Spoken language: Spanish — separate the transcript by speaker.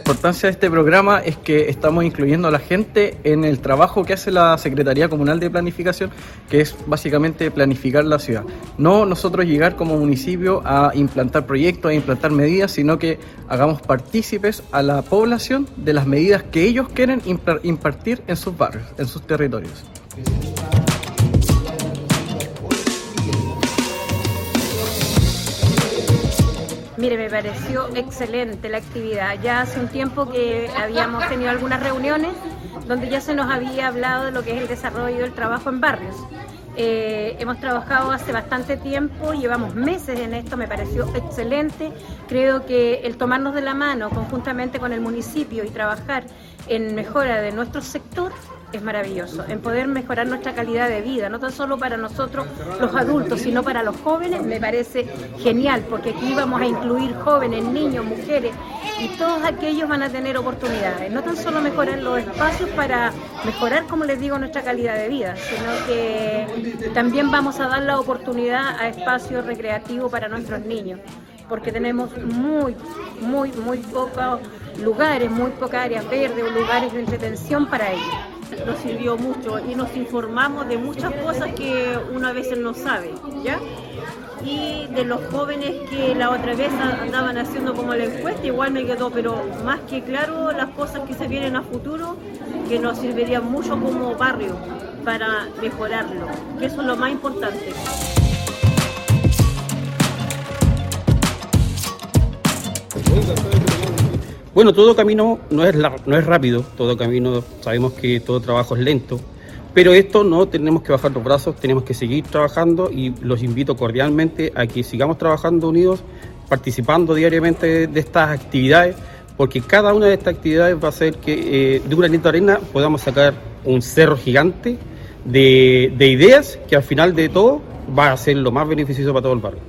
Speaker 1: La importancia de este programa es que estamos incluyendo a la gente en el trabajo que hace la Secretaría Comunal de Planificación, que es básicamente planificar la ciudad. No nosotros llegar como municipio a implantar proyectos, a implantar medidas, sino que hagamos partícipes a la población de las medidas que ellos quieren impartir en sus barrios, en sus territorios.
Speaker 2: Mire, me pareció excelente la actividad. Ya hace un tiempo que habíamos tenido algunas reuniones donde ya se nos había hablado de lo que es el desarrollo del trabajo en barrios. Eh, hemos trabajado hace bastante tiempo, llevamos meses en esto, me pareció excelente. Creo que el tomarnos de la mano conjuntamente con el municipio y trabajar en mejora de nuestro sector es maravilloso, en poder mejorar nuestra calidad de vida, no tan solo para nosotros los adultos, sino para los jóvenes, me parece genial, porque aquí vamos a incluir jóvenes, niños, mujeres, y todos aquellos van a tener oportunidades, no tan solo mejorar los espacios para mejorar, como les digo, nuestra calidad de vida, sino que también vamos a dar la oportunidad a espacios recreativos para nuestros niños porque tenemos muy, muy, muy pocos lugares, muy pocas áreas verdes o lugares de entretención para ellos
Speaker 3: nos sirvió mucho y nos informamos de muchas cosas que uno a veces no sabe, ¿ya? Y de los jóvenes que la otra vez andaban haciendo como la encuesta, igual me quedó, pero más que claro las cosas que se vienen a futuro, que nos servirían mucho como barrio para mejorarlo, que eso es lo más importante.
Speaker 4: Bueno, todo camino no es, no es rápido, todo camino, sabemos que todo trabajo es lento, pero esto no tenemos que bajar los brazos, tenemos que seguir trabajando y los invito cordialmente a que sigamos trabajando unidos, participando diariamente de estas actividades, porque cada una de estas actividades va a hacer que eh, de un granito de arena podamos sacar un cerro gigante de, de ideas que al final de todo va a ser lo más beneficioso para todo el barrio.